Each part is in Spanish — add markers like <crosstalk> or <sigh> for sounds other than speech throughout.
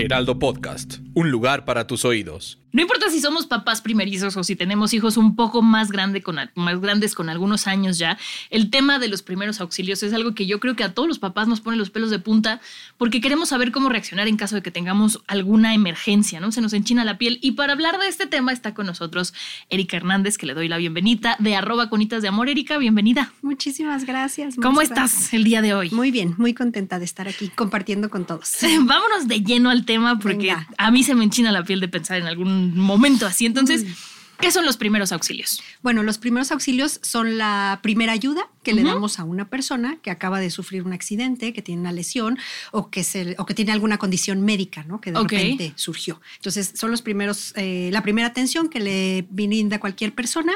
Heraldo Podcast, un lugar para tus oídos. No importa si somos papás primerizos o si tenemos hijos un poco más, grande con, más grandes con algunos años ya, el tema de los primeros auxilios es algo que yo creo que a todos los papás nos pone los pelos de punta porque queremos saber cómo reaccionar en caso de que tengamos alguna emergencia, ¿no? Se nos enchina la piel. Y para hablar de este tema está con nosotros Erika Hernández, que le doy la bienvenida de arroba conitas de amor. Erika, bienvenida. Muchísimas gracias. ¿Cómo estás el día de hoy? Muy bien, muy contenta de estar aquí compartiendo con todos. <laughs> Vámonos de lleno al tema porque Venga. a mí se me enchina la piel de pensar en algún momento así. Entonces, ¿qué son los primeros auxilios? Bueno, los primeros auxilios son la primera ayuda que le damos a una persona que acaba de sufrir un accidente, que tiene una lesión o que, se, o que tiene alguna condición médica, ¿no? Que de repente surgió. Entonces, son los primeros, eh, la primera atención que le brinda cualquier persona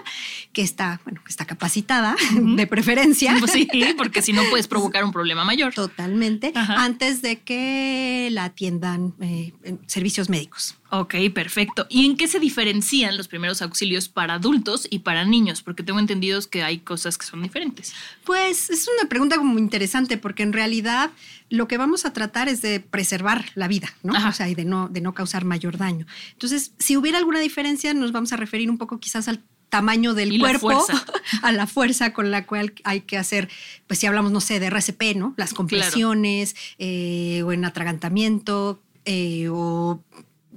que está, bueno, que está capacitada, <laughs> de preferencia. Pues sí, porque si no <laughs> puedes provocar un problema mayor. Totalmente, Ajá. antes de que la atiendan eh, servicios médicos. Ok, perfecto. ¿Y en qué se diferencian los primeros auxilios para adultos y para niños? Porque tengo entendido que hay cosas que son diferentes. Pues es una pregunta como interesante porque en realidad lo que vamos a tratar es de preservar la vida, ¿no? Ajá. O sea, y de no, de no causar mayor daño. Entonces, si hubiera alguna diferencia, nos vamos a referir un poco quizás al tamaño del Y cuerpo, <laughs> a la fuerza con la cual hay que hacer, pues si hablamos, no sé, de RCP, ¿no? Las compresiones eh, o en atragantamiento eh, o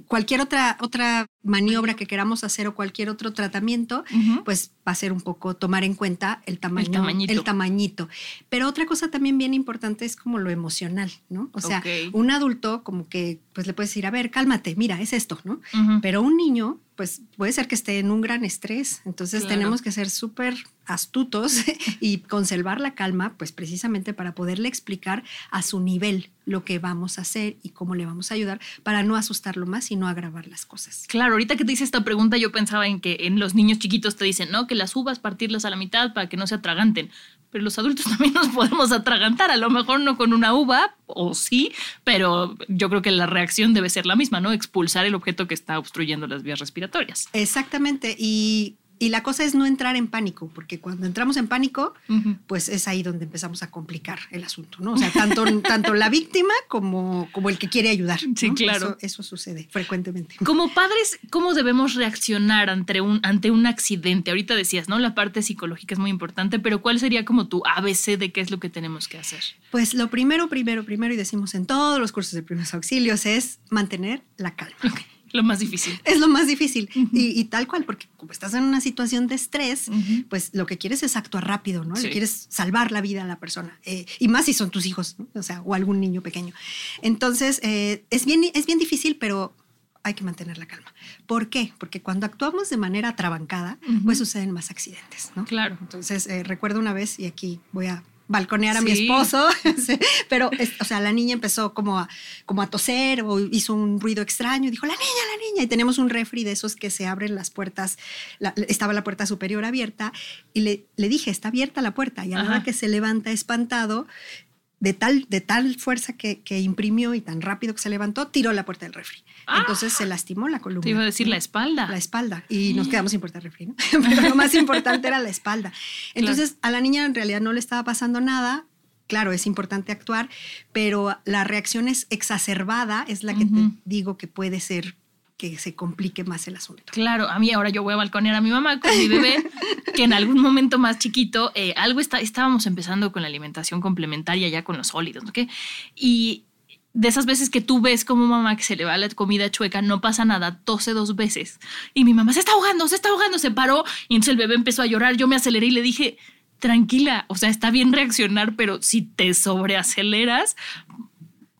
cualquier otra, otra maniobra que queramos hacer o cualquier otro tratamiento, pues va a ser un poco tomar en cuenta el tamaño, tamañito. el tamañito. Pero otra cosa también bien importante es como lo emocional, ¿no? O sea, un adulto como que pues le puedes decir, a ver, cálmate, mira, es esto, ¿no? Pero un niño, pues puede ser que esté en un gran estrés, entonces Claro. tenemos que ser súper astutos <laughs> y conservar la calma, pues precisamente para poderle explicar a su nivel lo que vamos a hacer y cómo le vamos a ayudar para no asustarlo más y no agravar las cosas. Claro, ahorita que te hice esta pregunta, yo pensaba en que en los niños chiquitos te dicen, no, que las uvas partirlas a la mitad para que no se atraganten. Pero los adultos <laughs> también nos podemos atragantar, a lo mejor no con una uva, o sí, pero yo creo que la reacción debe ser la misma, ¿no? Expulsar el objeto que está obstruyendo las vías respiratorias. Exactamente, y, y la cosa es no entrar en pánico, porque cuando entramos en pánico, pues es ahí donde empezamos a complicar el asunto, ¿no? O sea, tanto, <laughs> tanto la víctima como, como el que quiere ayudar. Sí, claro. Eso, eso sucede frecuentemente. Como padres, ¿cómo debemos reaccionar ante un, ante un accidente? Ahorita decías, ¿no? La parte psicológica es muy importante, pero ¿cuál sería como tu ABC de qué es lo que tenemos que hacer? Pues lo primero, primero, primero, y decimos en todos los cursos de primeros auxilios, es mantener la calma. Lo más difícil. Es lo más difícil. y, y tal cual, porque como estás en una situación de estrés, pues lo que quieres es actuar rápido, ¿no? Sí. Le quieres salvar la vida a la persona. eh, y más si son tus hijos, ¿no? O sea, o algún niño pequeño. Entonces, eh, es, bien, es bien difícil, pero hay que mantener la calma. ¿Por qué? Porque cuando actuamos de manera atrabancada, Ujú. pues suceden más accidentes, ¿no? Claro. Entonces, eh, recuerdo una vez, y aquí voy a balconear a mi Sí. esposo, <laughs> sí, pero, o sea, la niña empezó como a, como a toser o hizo un ruido extraño y dijo, la niña, la niña, y tenemos un refri de esos que se abren las puertas, la- estaba la puerta superior abierta, y le, le dije, está abierta la puerta, y a la hora que se levanta espantado, de tal, de tal fuerza que, que imprimió y tan rápido que se levantó, tiró la puerta del refri. Entonces se lastimó la columna. Ah. Te iba a decir la espalda. La espalda. Y nos quedamos sin puerta de refri, ¿no? <laughs> Pero lo más importante era la espalda. Entonces, a la niña en realidad no le estaba pasando nada. Claro, es importante actuar, pero la reacción es exacerbada, es la que te digo que puede ser que se complique más el asunto. Claro, a mí ahora yo voy a balconear a mi mamá con mi bebé, <laughs> que en algún momento más chiquito, eh, algo está, estábamos empezando con la alimentación complementaria ya con los sólidos, ¿no? ¿Qué? Y de esas veces que tú ves como mamá que se le va la comida chueca, no pasa nada, tose dos veces. Y mi mamá se está ahogando, se está ahogando, se paró y entonces el bebé empezó a llorar, yo me aceleré y le dije, tranquila, o sea, está bien reaccionar, pero si te sobreaceleras,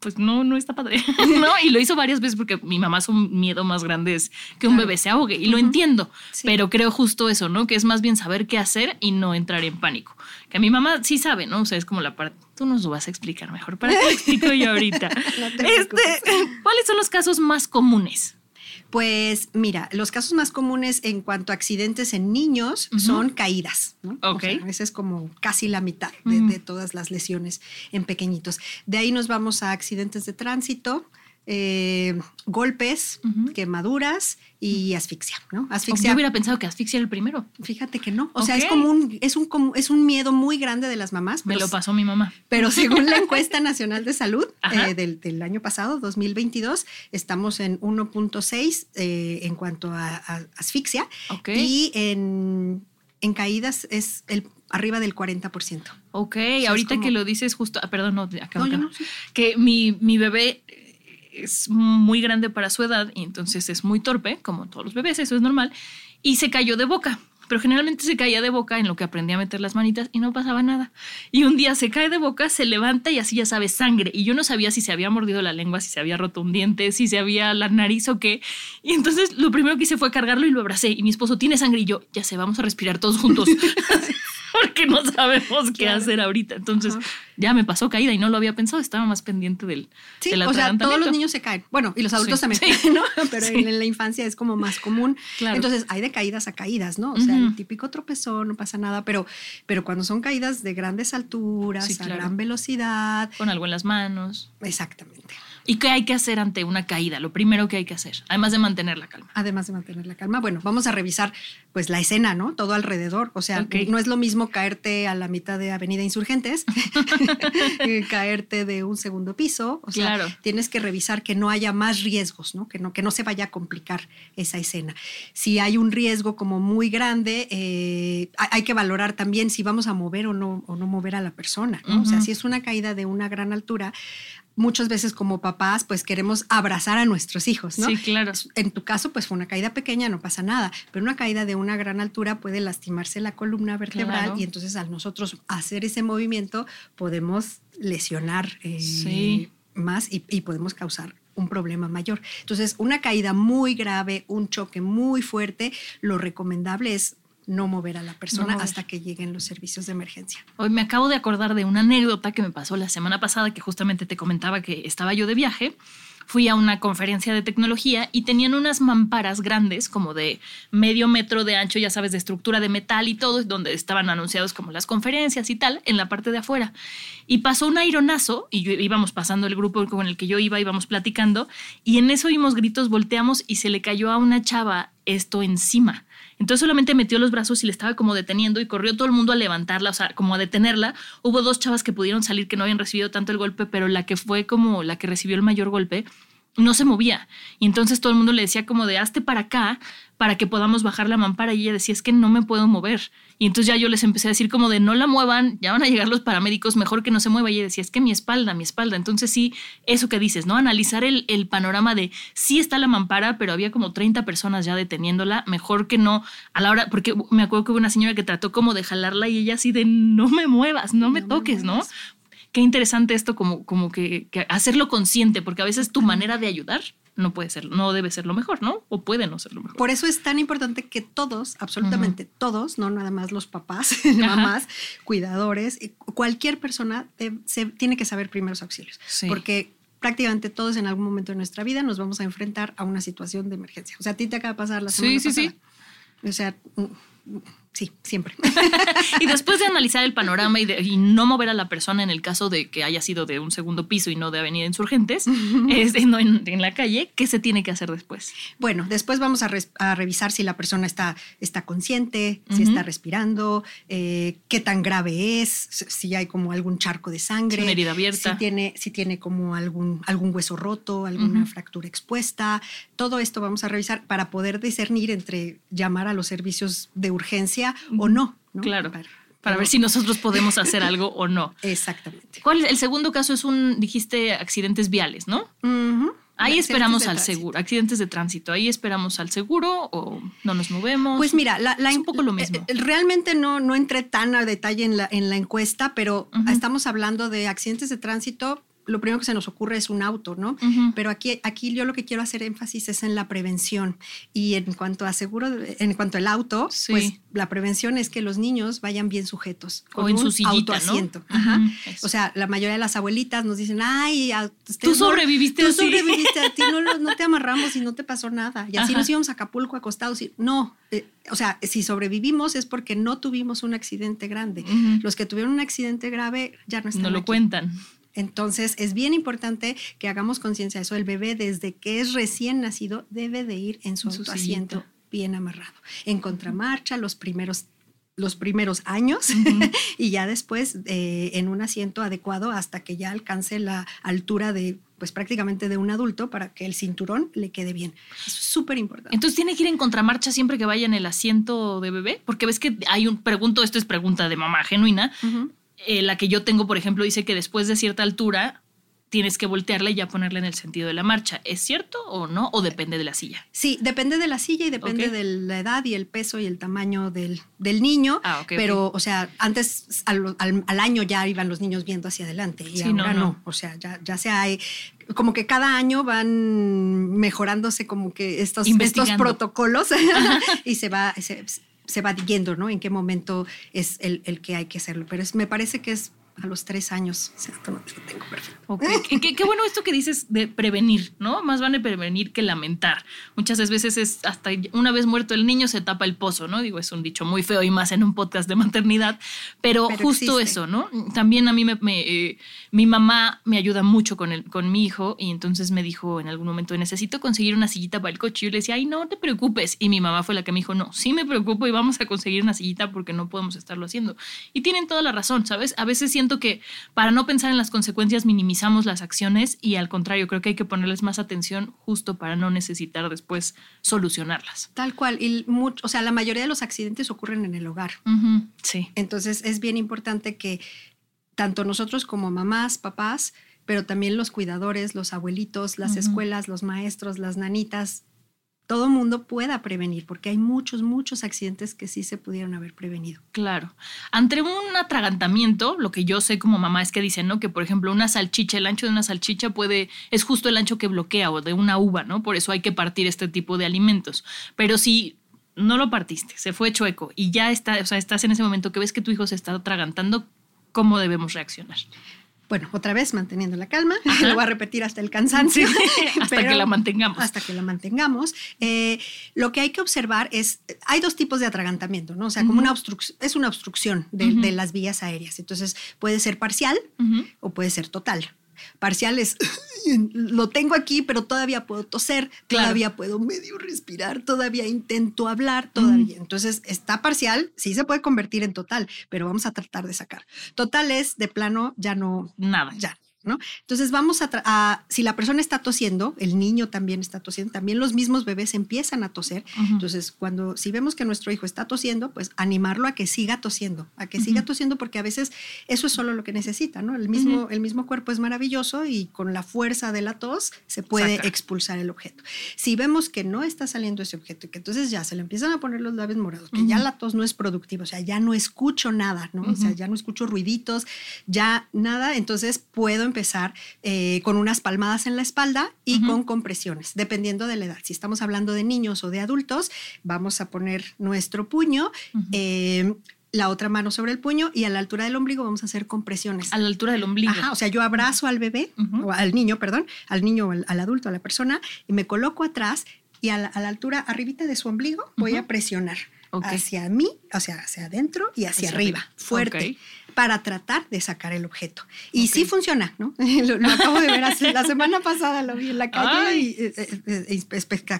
pues no, no está padre, <laughs> <laughs> ¿no? Y lo hizo varias veces porque mi mamá su miedo más grande es que un Claro. bebé se ahogue y lo entiendo, Sí. pero creo justo eso, ¿no? Que es más bien saber qué hacer y no entrar en pánico. Que mi mamá sí sabe, ¿no? O sea, es como la parte Tú nos lo vas a explicar mejor. ¿Para qué lo explico yo ahorita? <laughs> este, ¿Cuáles son los casos más comunes? Pues mira, los casos más comunes en cuanto a accidentes en niños son caídas. ¿no? Ok. esa es como casi la mitad de, de, todas las lesiones en pequeñitos. De ahí nos vamos a accidentes de tránsito, eh, golpes, quemaduras y asfixia, ¿no? Asfixia. Yo hubiera pensado que asfixia era el primero. Fíjate que no. O sea, es como un, es un, es un miedo muy grande de las mamás. Me lo pasó mi mamá. Pero según la <laughs> encuesta nacional de salud eh, del, del, año pasado, 2022, estamos en 1.6 eh, en cuanto a, a asfixia. Okay. Y en, en caídas es el arriba del 40%. Ok, o sea, ahorita como... que lo dices justo, ah, perdón, no, acá, no, acá. No, sí. que mi, mi bebé es muy grande para su edad y entonces es muy torpe, como todos los bebés, eso es normal, y se cayó de boca. Pero generalmente se caía de boca en lo que aprendí a meter las manitas y no pasaba nada. Y un día se cae de boca, se levanta y así ya sabe sangre. Y yo no sabía si se había mordido la lengua, si se había roto un diente, si se había la nariz o qué. Y entonces lo primero que hice fue cargarlo y lo abracé. Y mi esposo tiene sangre y yo, ya sé, vamos a respirar todos juntos. <laughs> porque no sabemos qué claro. hacer ahorita. Entonces, Ajá. ya me pasó caída y no lo había pensado, estaba más pendiente del, sí, del o sea, todos los niños se caen. Bueno, y los adultos sí, también, sí. <laughs> ¿no? Pero sí. en la infancia es como más común. Claro. Entonces, hay de caídas a caídas, ¿no? O sea, uh -huh. el típico tropezón, no pasa nada, pero, pero cuando son caídas de grandes alturas, claro. a gran velocidad. Con algo en las manos. Exactamente. ¿Y qué hay que hacer ante una caída? Lo primero que hay que hacer, además de mantener la calma. Además de mantener la calma. Bueno, vamos a revisar pues la escena, ¿no? Todo alrededor. O sea, okay. no es lo mismo caerte a la mitad de Avenida Insurgentes, <laughs> caerte de un segundo piso. O sea, claro. tienes que revisar que no haya más riesgos, ¿no? Que no, que no se vaya a complicar esa escena. Si hay un riesgo como muy grande, eh, hay que valorar también si vamos a mover o no, o no mover a la persona, ¿no? Uh -huh. O sea, si es una caída de una gran altura, muchas veces como papás, pues queremos abrazar a nuestros hijos, ¿no? Sí, claro. En tu caso, pues fue una caída pequeña, no pasa nada, pero una caída de una gran altura puede lastimarse la columna vertebral claro. y entonces al nosotros hacer ese movimiento podemos lesionar eh, sí. más y, y podemos causar un problema mayor. Entonces, una caída muy grave, un choque muy fuerte, lo recomendable es no mover a la persona no hasta que lleguen los servicios de emergencia. Hoy me acabo de acordar de una anécdota que me pasó la semana pasada que justamente te comentaba que estaba yo de viaje. Fui a una conferencia de tecnología y tenían unas mamparas grandes, como de medio metro de ancho, ya sabes, de estructura de metal y todo, donde estaban anunciados como las conferencias y tal, en la parte de afuera. Y pasó un aironazo, y yo, íbamos pasando el grupo con el que yo iba, íbamos platicando, y en eso oímos gritos, volteamos y se le cayó a una chava esto encima. Entonces solamente metió los brazos y le estaba como deteniendo y corrió todo el mundo a levantarla, o sea, como a detenerla. Hubo dos chavas que pudieron salir que no habían recibido tanto el golpe, pero la que fue como la que recibió el mayor golpe no se movía. Y entonces todo el mundo le decía como de hazte para acá para que podamos bajar la mampara y ella decía es que no me puedo mover. Y entonces ya yo les empecé a decir como de no la muevan, ya van a llegar los paramédicos, mejor que no se mueva. Y ella decía es que mi espalda, mi espalda. Entonces sí, eso que dices, ¿no? Analizar el, el panorama de sí está la mampara, pero había como 30 personas ya deteniéndola, mejor que no a la hora, porque me acuerdo que hubo una señora que trató como de jalarla y ella así de no me muevas, no me toques, me ¿no? Qué interesante esto como, como que, que hacerlo consciente, porque a veces tu manera de ayudar no puede ser, no debe ser lo mejor, ¿no? O puede no ser lo mejor. Por eso es tan importante que todos, absolutamente uh -huh. todos, no nada más los papás, <laughs> mamás, cuidadores, cualquier persona se, tiene que saber primeros auxilios. Sí. Porque prácticamente todos en algún momento de nuestra vida nos vamos a enfrentar a una situación de emergencia. O sea, a ti te acaba de pasar la semana sí, pasada. Sí, sí. O sea, Sí, siempre. <laughs> y después de analizar el panorama y, de, y, no mover a la persona en el caso de que haya sido de un segundo piso y no de Avenida Insurgentes, es, no en, en, la calle, ¿qué se tiene que hacer después? Bueno, después vamos a, res, a revisar si la persona está, está consciente, si uh -huh. está respirando, eh, qué tan grave es, si hay como algún charco de sangre. Si una herida abierta. Si tiene, si tiene como algún, algún hueso roto, alguna uh -huh. fractura expuesta. Todo esto vamos a revisar para poder discernir entre llamar a los servicios de urgencia o no. ¿no? Claro. Para, para ver si nosotros podemos hacer algo o no. Exactamente. ¿Cuál el segundo caso es un dijiste accidentes viales, ¿no? Uh -huh. Ahí esperamos al seguro, accidentes de tránsito. Ahí esperamos al seguro o no nos movemos. Pues mira, la, la, es un poco lo mismo. Eh, realmente no, no entré tan a detalle en la, en la encuesta, pero uh -huh. estamos hablando de accidentes de tránsito lo primero que se nos ocurre es un auto, ¿no? Pero aquí, aquí yo lo que quiero hacer énfasis es en la prevención. Y en cuanto a seguro, en cuanto al auto, pues la prevención es que los niños vayan bien sujetos. Con o en su sillita, autoasiento. O sea, la mayoría de las abuelitas nos dicen, ay, tú sobreviviste Tú sobreviviste, a ti no, te <laughs> amarramos y no te pasó nada. Y así nos íbamos a Acapulco acostados. Y, no, eh, o sea, si sobrevivimos es porque no tuvimos un accidente grande. Los que tuvieron un accidente grave ya no están No lo cuentan. Entonces es bien importante que hagamos conciencia de eso. El bebé desde que es recién nacido debe de ir en su, asiento bien amarrado, en contramarcha los primeros los primeros años <laughs> y ya después eh, en un asiento adecuado hasta que ya alcance la altura de pues prácticamente de un adulto para que el cinturón le quede bien. es súper importante. Entonces tiene que ir en contramarcha siempre que vaya en el asiento de bebé, porque ves que hay un pregunto, esto es pregunta de mamá genuina, eh, la que yo tengo, por ejemplo, dice que después de cierta altura tienes que voltearla y ya ponerla en el sentido de la marcha. ¿Es cierto o no? ¿O depende de la silla? Sí, depende de la silla y depende de la edad y el peso y el tamaño del, del niño. Ah, pero, o sea, antes al, año ya iban los niños viendo hacia adelante y ahora no, O sea, ya, ya se hay como que cada año van mejorándose como que estos, estos protocolos <laughs> y se va, se, va viendo, ¿no? En qué momento es el, el que hay que hacerlo. Pero es, me parece que es a los tres años. O sea, lo tengo perfecto. qué, bueno esto que dices de prevenir, ¿no? Más vale prevenir que lamentar. Muchas veces es hasta una vez muerto el niño se tapa el pozo, ¿no? Digo, es un dicho muy feo y más en un podcast de maternidad, pero, justo eso, ¿no? También a mí me, eh, mi mamá me ayuda mucho con, el, con mi hijo y entonces me dijo en algún momento, necesito conseguir una sillita para el coche. Y yo le decía, ay, no te preocupes. Y mi mamá fue la que me dijo, no, sí me preocupo y vamos a conseguir una sillita porque no podemos estarlo haciendo. Y tienen toda la razón, ¿sabes? A veces siento que para no pensar en las consecuencias minimizamos las acciones y al contrario, creo que hay que ponerles más atención justo para no necesitar después solucionarlas. Tal cual. Y mucho, o sea, la mayoría de los accidentes ocurren en el hogar. sí. Entonces es bien importante que tanto nosotros como mamás, papás, pero también los cuidadores, los abuelitos, las escuelas, los maestros, las nanitas, todo mundo pueda prevenir, porque hay muchos, muchos accidentes que sí se pudieron haber prevenido. Claro. Ante un atragantamiento, lo que yo sé como mamá es que dicen, ¿no? Que por ejemplo una salchicha, el ancho de una salchicha puede, es justo el ancho que bloquea o de una uva, ¿no? Por eso hay que partir este tipo de alimentos. Pero si no lo partiste, se fue chueco y ya está, o sea, estás en ese momento que ves que tu hijo se está atragantando, ¿cómo debemos reaccionar? bueno, otra vez manteniendo la calma, <laughs> lo voy a repetir hasta el cansancio. <laughs> hasta que la mantengamos. Hasta que la mantengamos. Eh, lo que hay que observar es, hay dos tipos de atragantamiento, ¿no? O sea, como una obstrucción, es una obstrucción de, las vías aéreas. Entonces, puede ser parcial o puede ser total. Parcial es, <coughs> lo tengo aquí, pero todavía puedo toser, todavía puedo medio respirar, todavía intento hablar, todavía. Entonces, está parcial, sí se puede convertir en total, pero vamos a tratar de sacar. Total es, de plano, ya no. Nada. Ya, entonces vamos a, si la persona está tosiendo, el niño también está tosiendo, también los mismos bebés empiezan a toser. Entonces, cuando si vemos que nuestro hijo está tosiendo, pues animarlo a que siga tosiendo, a que siga tosiendo porque a veces eso es solo lo que necesita, ¿no? El mismo, el mismo cuerpo es maravilloso y con la fuerza de la tos se puede expulsar el objeto. Si vemos que no está saliendo ese objeto y que entonces ya se le empiezan a poner los labios morados, que ya la tos no es productiva, o sea, ya no escucho nada, ¿no? O sea, ya no escucho ruiditos, ya nada, entonces puedo empezar empezar eh, con unas palmadas en la espalda y con compresiones, dependiendo de la edad. Si estamos hablando de niños o de adultos, vamos a poner nuestro puño. Eh, la otra mano sobre el puño y a la altura del ombligo vamos a hacer compresiones. A la altura del ombligo. Ajá, o sea, yo abrazo al bebé, o al niño, perdón, al niño o al, adulto, a la persona, y me coloco atrás y a la, altura, arribita de su ombligo, voy a presionar hacia mí, o sea, hacia adentro y hacia, arriba, fuerte para tratar de sacar el objeto. Y sí funciona, ¿no? <laughs> lo, acabo de ver la semana pasada, lo vi en la calle y eh, eh, eh,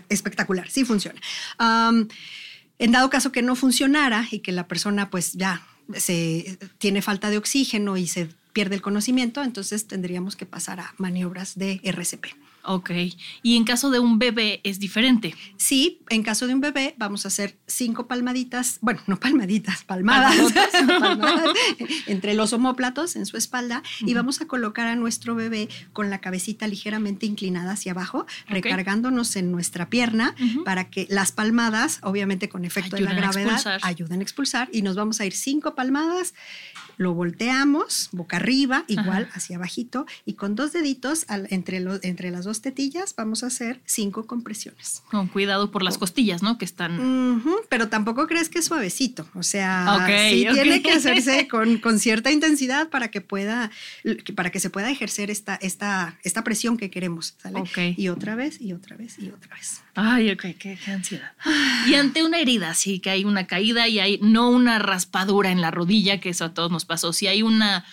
espectacular, sí funciona. en dado caso que no funcionara y que la persona pues ya se tiene falta de oxígeno y se pierde el conocimiento, entonces tendríamos que pasar a maniobras de RCP. Ok. Y en caso de un bebé es diferente. Sí, en caso de un bebé vamos a hacer cinco palmaditas, bueno, no palmaditas, palmadas, palmadas. <laughs> entre los homóplatos en su espalda y vamos a colocar a nuestro bebé con la cabecita ligeramente inclinada hacia abajo, recargándonos en nuestra pierna para que las palmadas, obviamente con efecto de la gravedad, ayuden a expulsar y nos vamos a ir cinco palmadas lo volteamos boca arriba, igual hacia abajito, y con dos deditos entre, entre las dos tetillas vamos a hacer cinco compresiones. Con cuidado por las costillas, ¿no? Que están... pero tampoco crees que es suavecito, o sea, sí tiene que hacerse <laughs> con, con, cierta intensidad para que pueda, para que se pueda ejercer esta, esta, esta presión que queremos, ¿sale? Y otra vez, y otra vez, y otra vez. Ay, ok, qué, qué ansiedad. Y ante una herida, sí, que hay una caída y hay no una raspadura en la rodilla, que eso a todos nos pasó. Si hay una,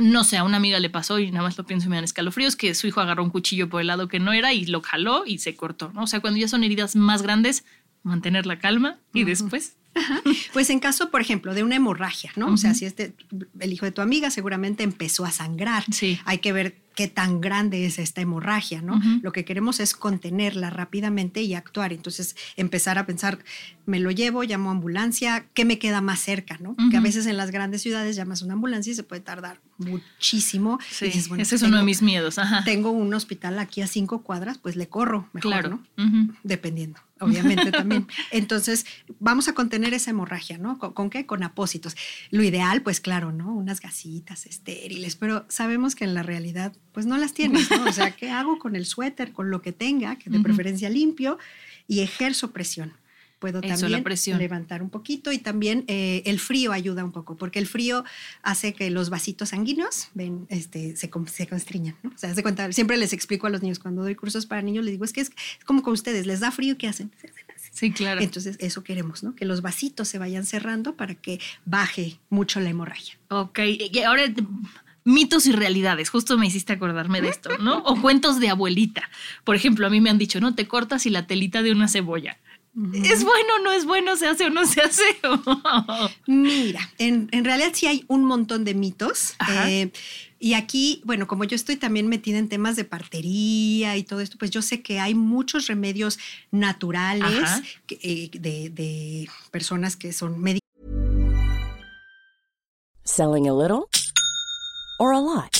no sé, a una amiga le pasó y nada más lo pienso y me dan escalofríos, que su hijo agarró un cuchillo por el lado que no era y lo jaló y se cortó, ¿no? O sea, cuando ya son heridas más grandes, mantener la calma y después <laughs> Pues en caso, por ejemplo, de una hemorragia, ¿no? O sea, si este, el hijo de tu amiga seguramente empezó a sangrar. Sí. Hay que ver qué tan grande es esta hemorragia, ¿no? Lo que queremos es contenerla rápidamente y actuar. Entonces, empezar a pensar, me lo llevo, llamo ambulancia, ¿qué me queda más cerca, ¿no? Que a veces en las grandes ciudades llamas una ambulancia y se puede tardar muchísimo. Sí, ese es uno de mis miedos. Tengo un hospital aquí a cinco cuadras, pues le corro mejor, claro. ¿no? Dependiendo obviamente <laughs> también. Entonces, vamos a contener esa hemorragia, ¿no? ¿Con, qué? Con apósitos. Lo ideal, pues claro, ¿no? Unas gasitas estériles, pero sabemos que en la realidad, pues no las tienes, ¿no? O sea, ¿qué hago con el suéter, con lo que tenga, que de preferencia limpio, y ejerzo presión? Puedo también levantar un poquito y también eh, el frío ayuda un poco, porque el frío hace que los vasitos sanguíneos ven, este, se, se constriñan. ¿no? O sea, se cuenta, siempre les explico a los niños cuando doy cursos para niños, les digo, es que es como con ustedes, les da frío, ¿qué hacen? Sí, claro. Entonces, eso queremos, ¿no? Que los vasitos se vayan cerrando para que baje mucho la hemorragia. Ok, y ahora mitos y realidades. Justo me hiciste acordarme de esto, ¿no? O cuentos de abuelita. Por ejemplo, a mí me han dicho, no te cortas y la telita de una cebolla. ¿Es bueno o no es bueno? ¿Se hace o no se hace? <laughs> Mira, en, realidad sí hay un montón de mitos. Eh, y aquí, bueno, como yo estoy también metida en temas de partería y todo esto, pues yo sé que hay muchos remedios naturales eh, de, de personas que son médicos. Selling a little or a lot.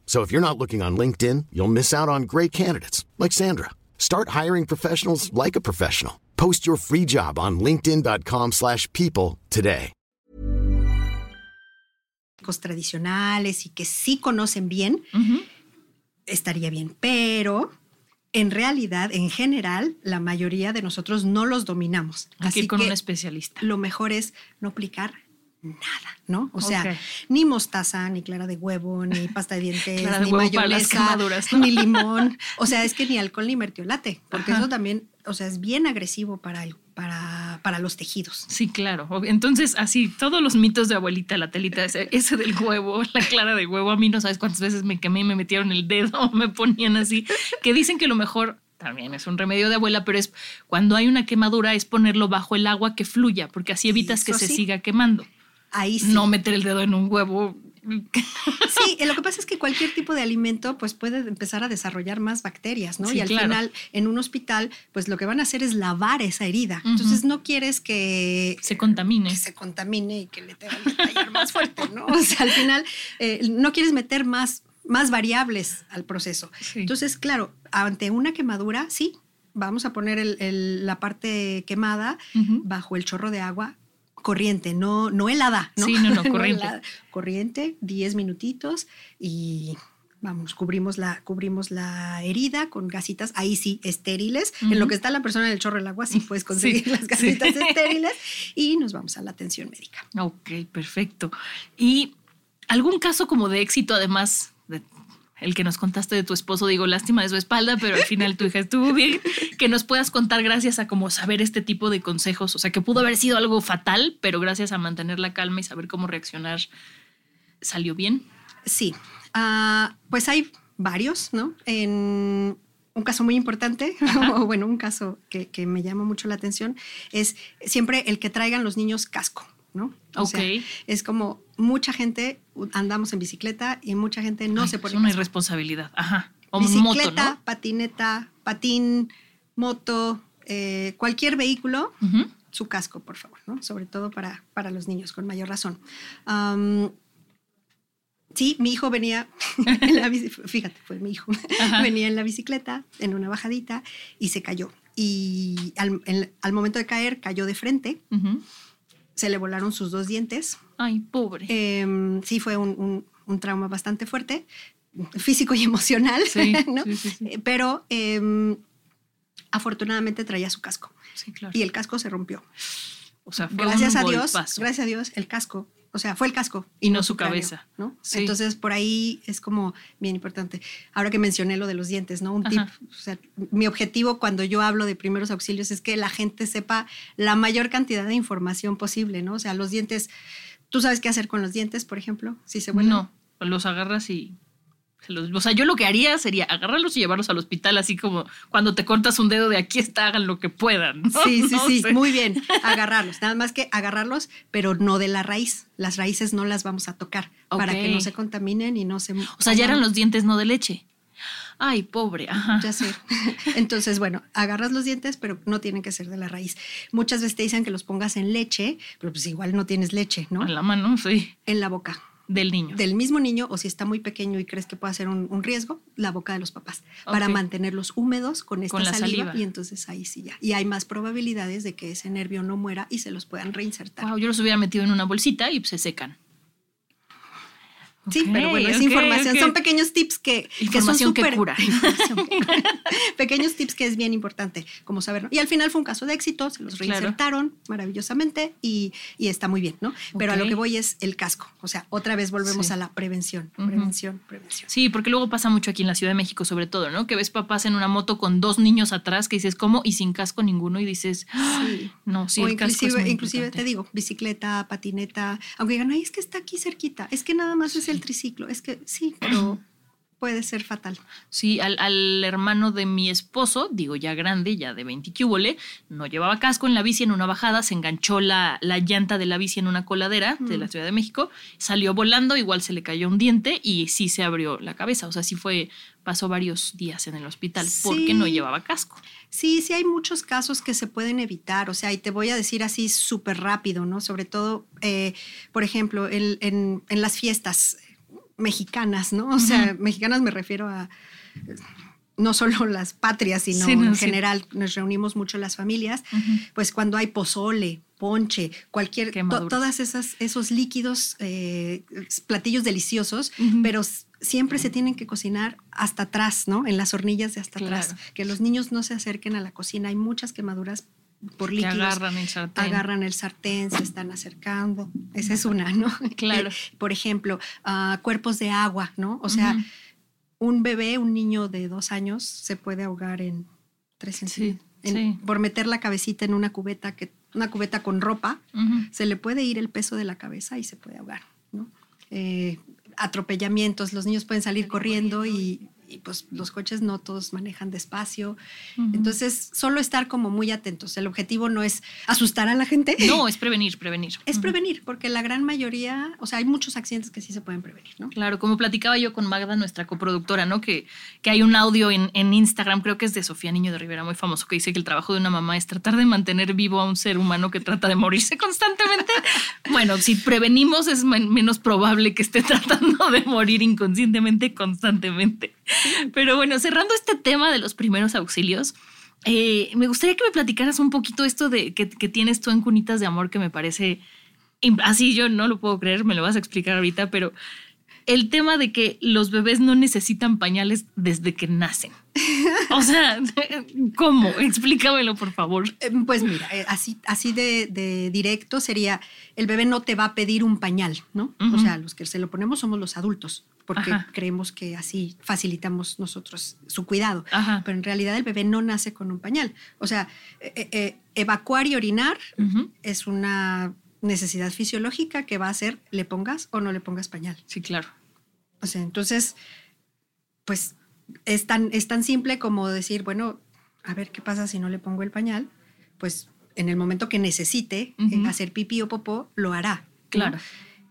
So if you're not looking on LinkedIn, you'll miss out on great candidates like Sandra. Start hiring professionals like a professional. Post your free job on linkedin.com/people today. tradicionales y que sí conocen bien estaría bien, pero en realidad, en general, la mayoría de nosotros no los dominamos. Así con un especialista. Lo mejor es no aplicar nada, ¿no? O sea, ni mostaza, ni clara de huevo, ni pasta de dientes, ni mayonesa, ni limón. O sea, es que ni alcohol ni mertiolate, porque eso también, o sea, es bien agresivo para el para, para los tejidos. Sí, claro. Entonces, así, todos los mitos de abuelita, la telita, ese, ese, del huevo, <laughs> la clara de huevo, a mí no sabes cuántas veces me quemé y me metieron el dedo, <laughs> me ponían así, que dicen que lo mejor también es un remedio de abuela, pero es cuando hay una quemadura es ponerlo bajo el agua que fluya, porque así evitas que se siga quemando ahí sí. No meter el dedo en un huevo. <laughs> Sí, lo que pasa es que cualquier tipo de alimento pues puede empezar a desarrollar más bacterias, ¿no? y al final en un hospital pues lo que van a hacer es lavar esa herida. Entonces no quieres que se contamine. se contamine y que le tengan que tallar más fuerte, ¿no? O sea, al final eh, no quieres meter más, más variables al proceso. Entonces, claro, ante una quemadura, sí, vamos a poner la parte quemada bajo el chorro de agua corriente, no, no helada, ¿no? Sí, no, no, <laughs> corriente. corriente, 10 minutitos y vamos, cubrimos la, cubrimos la herida con gasitas, ahí sí, estériles. En lo que está la persona en el chorro del agua, sí puedes conseguir las gasitas <laughs> estériles y nos vamos a la atención médica. Ok, perfecto. ¿Y algún caso como de éxito, además de el que nos contaste de tu esposo, digo, lástima de su espalda, pero al final tu hija estuvo bien, que nos puedas contar gracias a como saber este tipo de consejos, o sea, que pudo haber sido algo fatal, pero gracias a mantener la calma y saber cómo reaccionar, salió bien. Sí, Ah, pues hay varios, ¿no? En un caso muy importante, <laughs> o bueno, un caso que, me llama mucho la atención, es siempre el que traigan los niños casco, ¿no? O ok. es como mucha gente andamos en bicicleta y mucha gente no se pone. Es una irresponsabilidad, ajá. O bicicleta, patineta, patín, moto, eh, cualquier vehículo, su casco, por favor, ¿no? Sobre todo para, para los niños, con mayor razón. Sí, mi hijo venía <laughs> en la fíjate, fue mi hijo, <laughs> venía en la bicicleta en una bajadita y se cayó. Y al, momento de caer cayó de frente, se le volaron sus dos dientes. Ay, pobre. Em, sí, fue un, trauma bastante fuerte, físico y emocional, sí, <laughs> ¿no? sí, Pero em, afortunadamente traía su casco. Claro. Y el casco se rompió. O sea, gracias a Dios, gracias a Dios, el casco o sea, fue el casco. Y, no, su cabeza. ¿no? Entonces, por ahí es como bien importante. Ahora que mencioné lo de los dientes, ¿no? Un tip, o sea, mi objetivo cuando yo hablo de primeros auxilios es que la gente sepa la mayor cantidad de información posible, ¿no? O sea, los dientes, ¿tú sabes qué hacer con los dientes, por ejemplo? Si se vuelven. No, los agarras y o sea, yo lo que haría sería agarrarlos y llevarlos al hospital, así como cuando te cortas un dedo de aquí está, hagan lo que puedan. Sí, sí, <laughs> sí, muy bien, agarrarlos. Nada más que agarrarlos, pero no de la raíz. Las raíces no las vamos a tocar para que no se contaminen y no se... O sea, ya eran los dientes no de leche. Ay, pobre. Ajá. Ya sé. <laughs> Entonces, bueno, agarras los dientes, pero no tienen que ser de la raíz. Muchas veces te dicen que los pongas en leche, pero pues igual no tienes leche, ¿no? En la mano, sí. En la boca. Del niño. Del mismo niño, o si está muy pequeño y crees que puede ser un, riesgo, la boca de los papás, para mantenerlos húmedos con esta saliva, Y entonces ahí sí ya. Y hay más probabilidades de que ese nervio no muera y se los puedan reinsertar. Wow, yo los hubiera metido en una bolsita y se secan. Sí, pero bueno, es información. Son pequeños tips que, que son súper. <laughs> <laughs> pequeños tips que es bien importante, como saber. Y al final fue un caso de éxito, se los reinsertaron maravillosamente y, y, está muy bien, ¿no? Pero a lo que voy es el casco. O sea, otra vez volvemos a la prevención, prevención, prevención. Sí, porque luego pasa mucho aquí en la Ciudad de México, sobre todo, ¿no? Que ves papás en una moto con dos niños atrás que dices, ¿cómo? Y sin casco ninguno y dices, sí. no, sí, el inclusive, casco es inclusive te digo, bicicleta, patineta, aunque digan, ay, es que está aquí cerquita, es que nada más es el triciclo. Es que sí, pero puede ser fatal. Sí, al, hermano de mi esposo, digo ya grande, ya de 20 no llevaba casco en la bici en una bajada, se enganchó la, la llanta de la bici en una coladera de la Ciudad de México, salió volando, igual se le cayó un diente y sí se abrió la cabeza. O sea, sí fue, pasó varios días en el hospital porque no llevaba casco. Sí, sí hay muchos casos que se pueden evitar, o sea, y te voy a decir así súper rápido, ¿no? Sobre todo, eh, por ejemplo, en, en las fiestas mexicanas, ¿no? O sea, mexicanas me refiero a no solo las patrias, sino en general nos reunimos mucho las familias, pues cuando hay pozole, ponche, cualquier, todas esas esos líquidos, eh, platillos deliciosos, pero siempre se tienen que cocinar hasta atrás, ¿no? En las hornillas de hasta atrás, que los niños no se acerquen a la cocina. Hay muchas quemaduras por líquidos. agarran el sartén. Agarran el sartén, se están acercando. Esa es una, ¿no? <laughs> Claro. <laughs> por ejemplo, ah, cuerpos de agua, ¿no? O sea, un bebé, un niño de dos años, se puede ahogar en tres centímetros. Por meter la cabecita en una cubeta, que, una cubeta con ropa, se le puede ir el peso de la cabeza y se puede ahogar, ¿no? Eh, atropellamientos, los niños pueden salir corriendo y y pues los coches no todos manejan despacio. Entonces, solo estar como muy atentos. El objetivo no es asustar a la gente. No, es prevenir, prevenir. Es prevenir, porque la gran mayoría, o sea, hay muchos accidentes que sí se pueden prevenir, ¿no? Claro, como platicaba yo con Magda, nuestra coproductora, ¿no? Que, que hay un audio en, en Instagram, creo que es de Sofía Niño de Rivera, muy famoso, que dice que el trabajo de una mamá es tratar de mantener vivo a un ser humano que trata de morirse constantemente. <laughs> bueno, si prevenimos es menos probable que esté <laughs> tratando de morir inconscientemente constantemente. Pero bueno, cerrando este tema de los primeros auxilios, Eh, me gustaría que me platicaras un poquito esto de que, que, tienes tú en Cunitas de Amor, que me parece así yo no lo puedo creer, me lo vas a explicar ahorita, pero el tema de que los bebés no necesitan pañales desde que nacen. O sea, <laughs> ¿cómo? Explícamelo, por favor. Eh, pues mira, eh, así, así de, directo sería, el bebé no te va a pedir un pañal, ¿no? O sea, los que se lo ponemos somos los adultos, porque creemos que así facilitamos nosotros su cuidado. Pero en realidad el bebé no nace con un pañal. O sea, eh, evacuar y orinar es una necesidad fisiológica que va a ser le pongas o no le pongas pañal. Sí, claro. O sea, entonces, pues es tan, es tan simple como decir, bueno, a ver qué pasa si no le pongo el pañal, pues en el momento que necesite hacer pipí o popó, lo hará. Claro.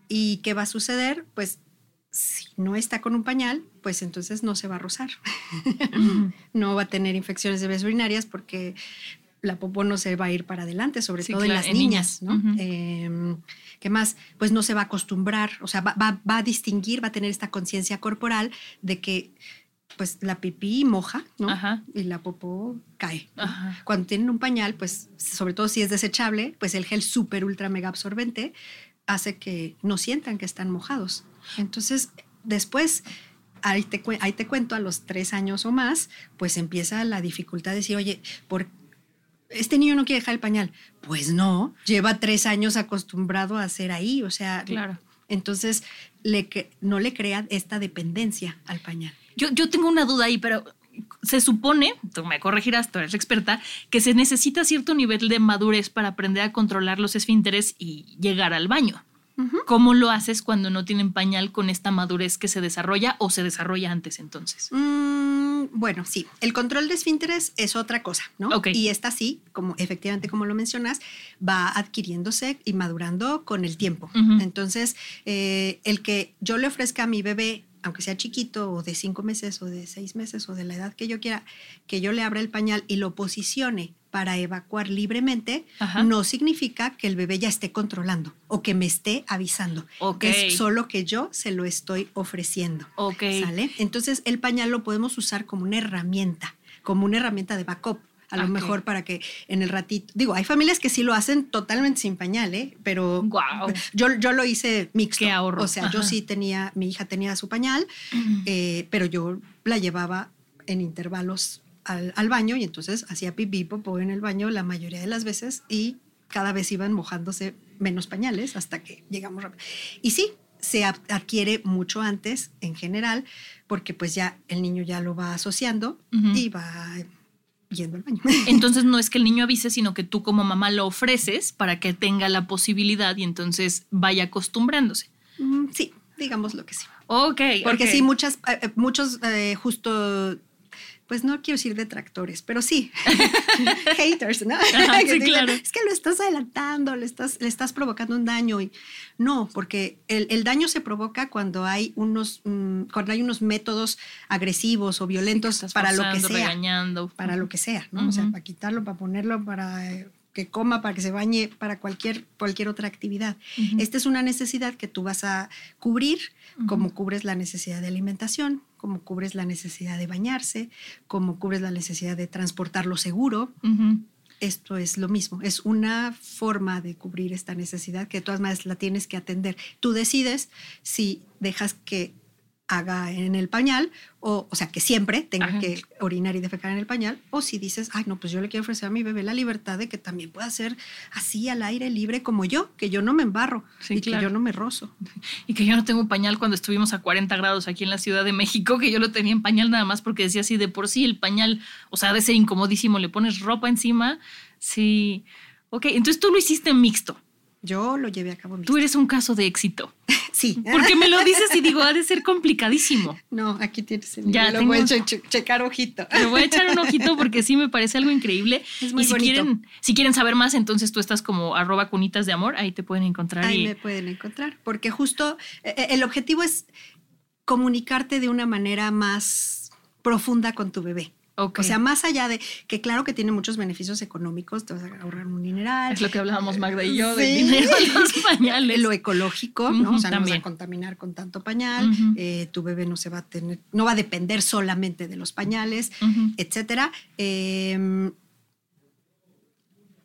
¿Y qué va a suceder? Pues si no está con un pañal, pues entonces no se va a rozar. <laughs> no va a tener infecciones de vías urinarias porque la popó no se va a ir para adelante, sobre todo en las niñas, ¿no? Em, ¿Qué más? Pues no se va a acostumbrar, o sea, va, a distinguir, va a tener esta conciencia corporal de que pues la pipí moja, ¿no? Y la popó cae. Cuando tienen un pañal, pues sobre todo si es desechable, pues el gel súper ultra mega absorbente hace que no sientan que están mojados. Entonces, después ahí te, ahí te, cuento, a los tres años o más, pues empieza la dificultad de decir, oye, ¿por este niño no quiere dejar el pañal. Pues no, lleva tres años acostumbrado a hacer ahí, o sea, claro. entonces le, no le crea esta dependencia al pañal. Yo, yo tengo una duda ahí, pero se supone, tú me corregirás, tú eres experta, que se necesita cierto nivel de madurez para aprender a controlar los esfínteres y llegar al baño. ¿Cómo lo haces cuando no tienen pañal con esta madurez que se desarrolla o se desarrolla antes entonces? Mm, bueno, sí, el control de esfínteres es otra cosa, ¿no? Y esta sí, como efectivamente como lo mencionas, va adquiriéndose y madurando con el tiempo. Entonces, eh, el que yo le ofrezca a mi bebé aunque sea chiquito o de cinco meses o de seis meses o de la edad que yo quiera, que yo le abra el pañal y lo posicione para evacuar libremente no significa que el bebé ya esté controlando o que me esté avisando. Es solo que yo se lo estoy ofreciendo. ¿Sale? Entonces el pañal lo podemos usar como una herramienta, como una herramienta de backup. A lo mejor para que en el ratito, digo, hay familias que sí lo hacen totalmente sin pañal, ¿eh? pero yo, yo lo hice mixto. Qué ahorro. O sea, yo sí tenía, mi hija tenía su pañal, eh, pero yo la llevaba en intervalos al, baño y entonces hacía pipí, popó en el baño la mayoría de las veces y cada vez iban mojándose menos pañales hasta que llegamos rápido. Y sí, se adquiere mucho antes en general porque pues ya el niño ya lo va asociando y va yendo al baño. <laughs> Entonces no es que el niño avise, sino que tú como mamá lo ofreces para que tenga la posibilidad y entonces vaya acostumbrándose. Sí, digamos lo que sí. Ok. Porque sí, muchas, eh, eh, muchos eh, justo pues no quiero decir detractores, pero sí, <laughs> haters, ¿no? <laughs> claro. Es que lo estás adelantando, le estás, le estás provocando un daño. Y no, porque el, daño se provoca cuando hay unos, mm, cuando hay unos métodos agresivos o violentos para lo que sea. Regañando. Para lo que sea, ¿no? O sea, para quitarlo, para ponerlo, para eh, que coma, para que se bañe, para cualquier, cualquier otra actividad. Esta es una necesidad que tú vas a cubrir, como cubres la necesidad de alimentación, como cubres la necesidad de bañarse, como cubres la necesidad de transportarlo seguro. Esto es lo mismo, es una forma de cubrir esta necesidad que de todas maneras la tienes que atender. Tú decides si dejas que haga en el pañal, o, o sea, que siempre tenga que orinar y defecar en el pañal, o si dices, ay, no, pues yo le quiero ofrecer a mi bebé la libertad de que también pueda ser así al aire libre como yo, que yo no me embarro y que yo no me rozo. <laughs> Y que yo no tengo un pañal cuando estuvimos a 40 grados aquí en la Ciudad de México, que yo lo tenía en pañal nada más porque decía así, de por sí el pañal, o sea, de ser incomodísimo, le pones ropa encima, sí. Ok, entonces tú lo hiciste mixto. Yo lo llevé a cabo. Tú eres un caso de éxito. <laughs> sí. Porque me lo dices y digo, ha de ser complicadísimo. No, aquí tienes el Ya, lo voy a checar ojito. Le voy a echar un ojito <laughs> porque sí me parece algo increíble. Es muy y si quieren, si quieren saber más, entonces tú estás como arroba cunitas de amor, ahí te pueden encontrar. Ahí me pueden encontrar, porque justo eh, eh, el objetivo es comunicarte de una manera más profunda con tu bebé. O sea, más allá de que claro que tiene muchos beneficios económicos, te vas a ahorrar un mineral. Es lo que hablábamos Magda y yo, del dinero de los pañales. Lo ecológico, ¿no? O sea, no vas a contaminar con tanto pañal, eh, tu bebé no se va a tener, no va a depender solamente de los pañales, etcétera. Em,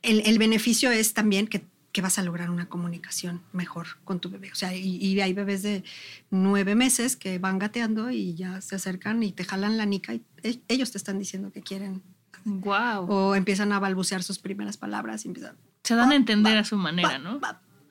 el, el beneficio es también que que vas a lograr una comunicación mejor con tu bebé. O sea, y, hay bebés de nueve meses que van gateando y ya se acercan y te jalan la nica y ellos te están diciendo que quieren. Wow. O empiezan a balbucear sus primeras palabras y empiezan. Se dan a entender a su manera, ¿no?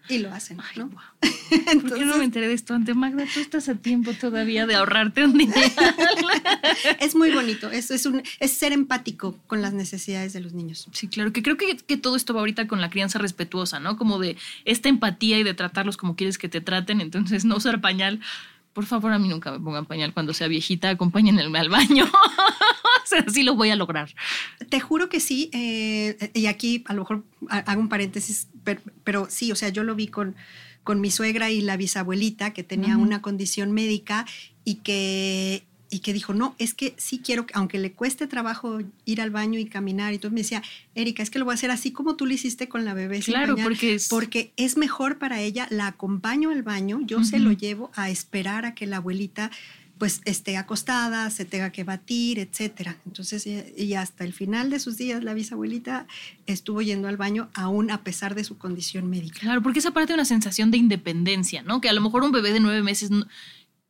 y lo hacen, ¿no? <laughs> ¿Por qué no me enteré de esto antes, Magda? Tú estás a tiempo todavía de ahorrarte un dinero. <laughs> es muy bonito, es, es, un, es ser empático con las necesidades de los niños. Sí, claro, que creo que, que, todo esto va ahorita con la crianza respetuosa, ¿no? Como de esta empatía y de tratarlos como quieres que te traten, entonces no usar pañal. Por favor, a mí nunca me pongan pañal cuando sea viejita, acompáñenme al baño. <laughs> o sea, sí lo voy a lograr. Te juro que sí, eh, y aquí a lo mejor hago un paréntesis, pero, sí, o sea, yo lo vi con, con mi suegra y la bisabuelita que tenía una condición médica y que y que dijo, no, es que sí quiero, aunque le cueste trabajo ir al baño y caminar, y todo, me decía, Erika, es que lo voy a hacer así como tú lo hiciste con la bebé. Claro, porque es... porque es mejor para ella, la acompaño al baño, yo se lo llevo a esperar a que la abuelita pues esté acostada, se tenga que batir, etcétera. Entonces, y hasta el final de sus días, la bisabuelita estuvo yendo al baño aún a pesar de su condición médica. Claro, porque esa parte de una sensación de independencia, ¿no? Que a lo mejor un bebé de nueve meses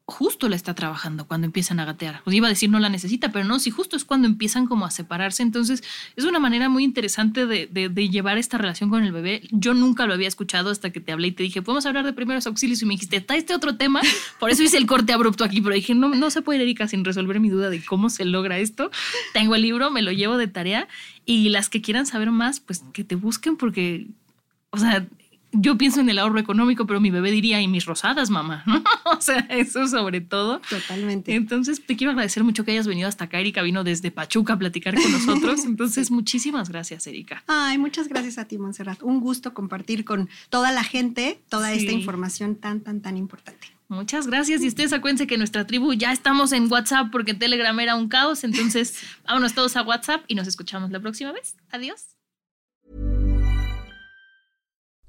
justo la está trabajando cuando empiezan a gatear. Pues iba a decir no la necesita, pero no, si justo es cuando empiezan como a separarse. Entonces es una manera muy interesante de, llevar esta relación con el bebé. Yo nunca lo había escuchado hasta que te hablé y te dije, podemos hablar de primeros auxilios y me dijiste, está este otro tema. Por eso hice el corte abrupto aquí, pero dije, no, no se puede, Erika, sin resolver mi duda de cómo se logra esto. Tengo el libro, me lo llevo de tarea y las que quieran saber más, pues que te busquen porque, o sea, yo pienso en el ahorro económico, pero mi bebé diría, y mis rosadas, mamá, <laughs> o sea, eso sobre todo. Totalmente. Entonces, te quiero agradecer mucho que hayas venido hasta acá. Erika vino desde Pachuca a platicar con nosotros. <laughs> Entonces, muchísimas gracias, Erika. Ay, muchas gracias a ti, Montserrat. Un gusto compartir con toda la gente toda esta información tan, tan, tan importante. Muchas gracias. Y ustedes acuérdense que nuestra tribu ya estamos en WhatsApp porque Telegram era un caos. Entonces, <laughs> vámonos todos a WhatsApp y nos escuchamos la próxima vez. Adiós.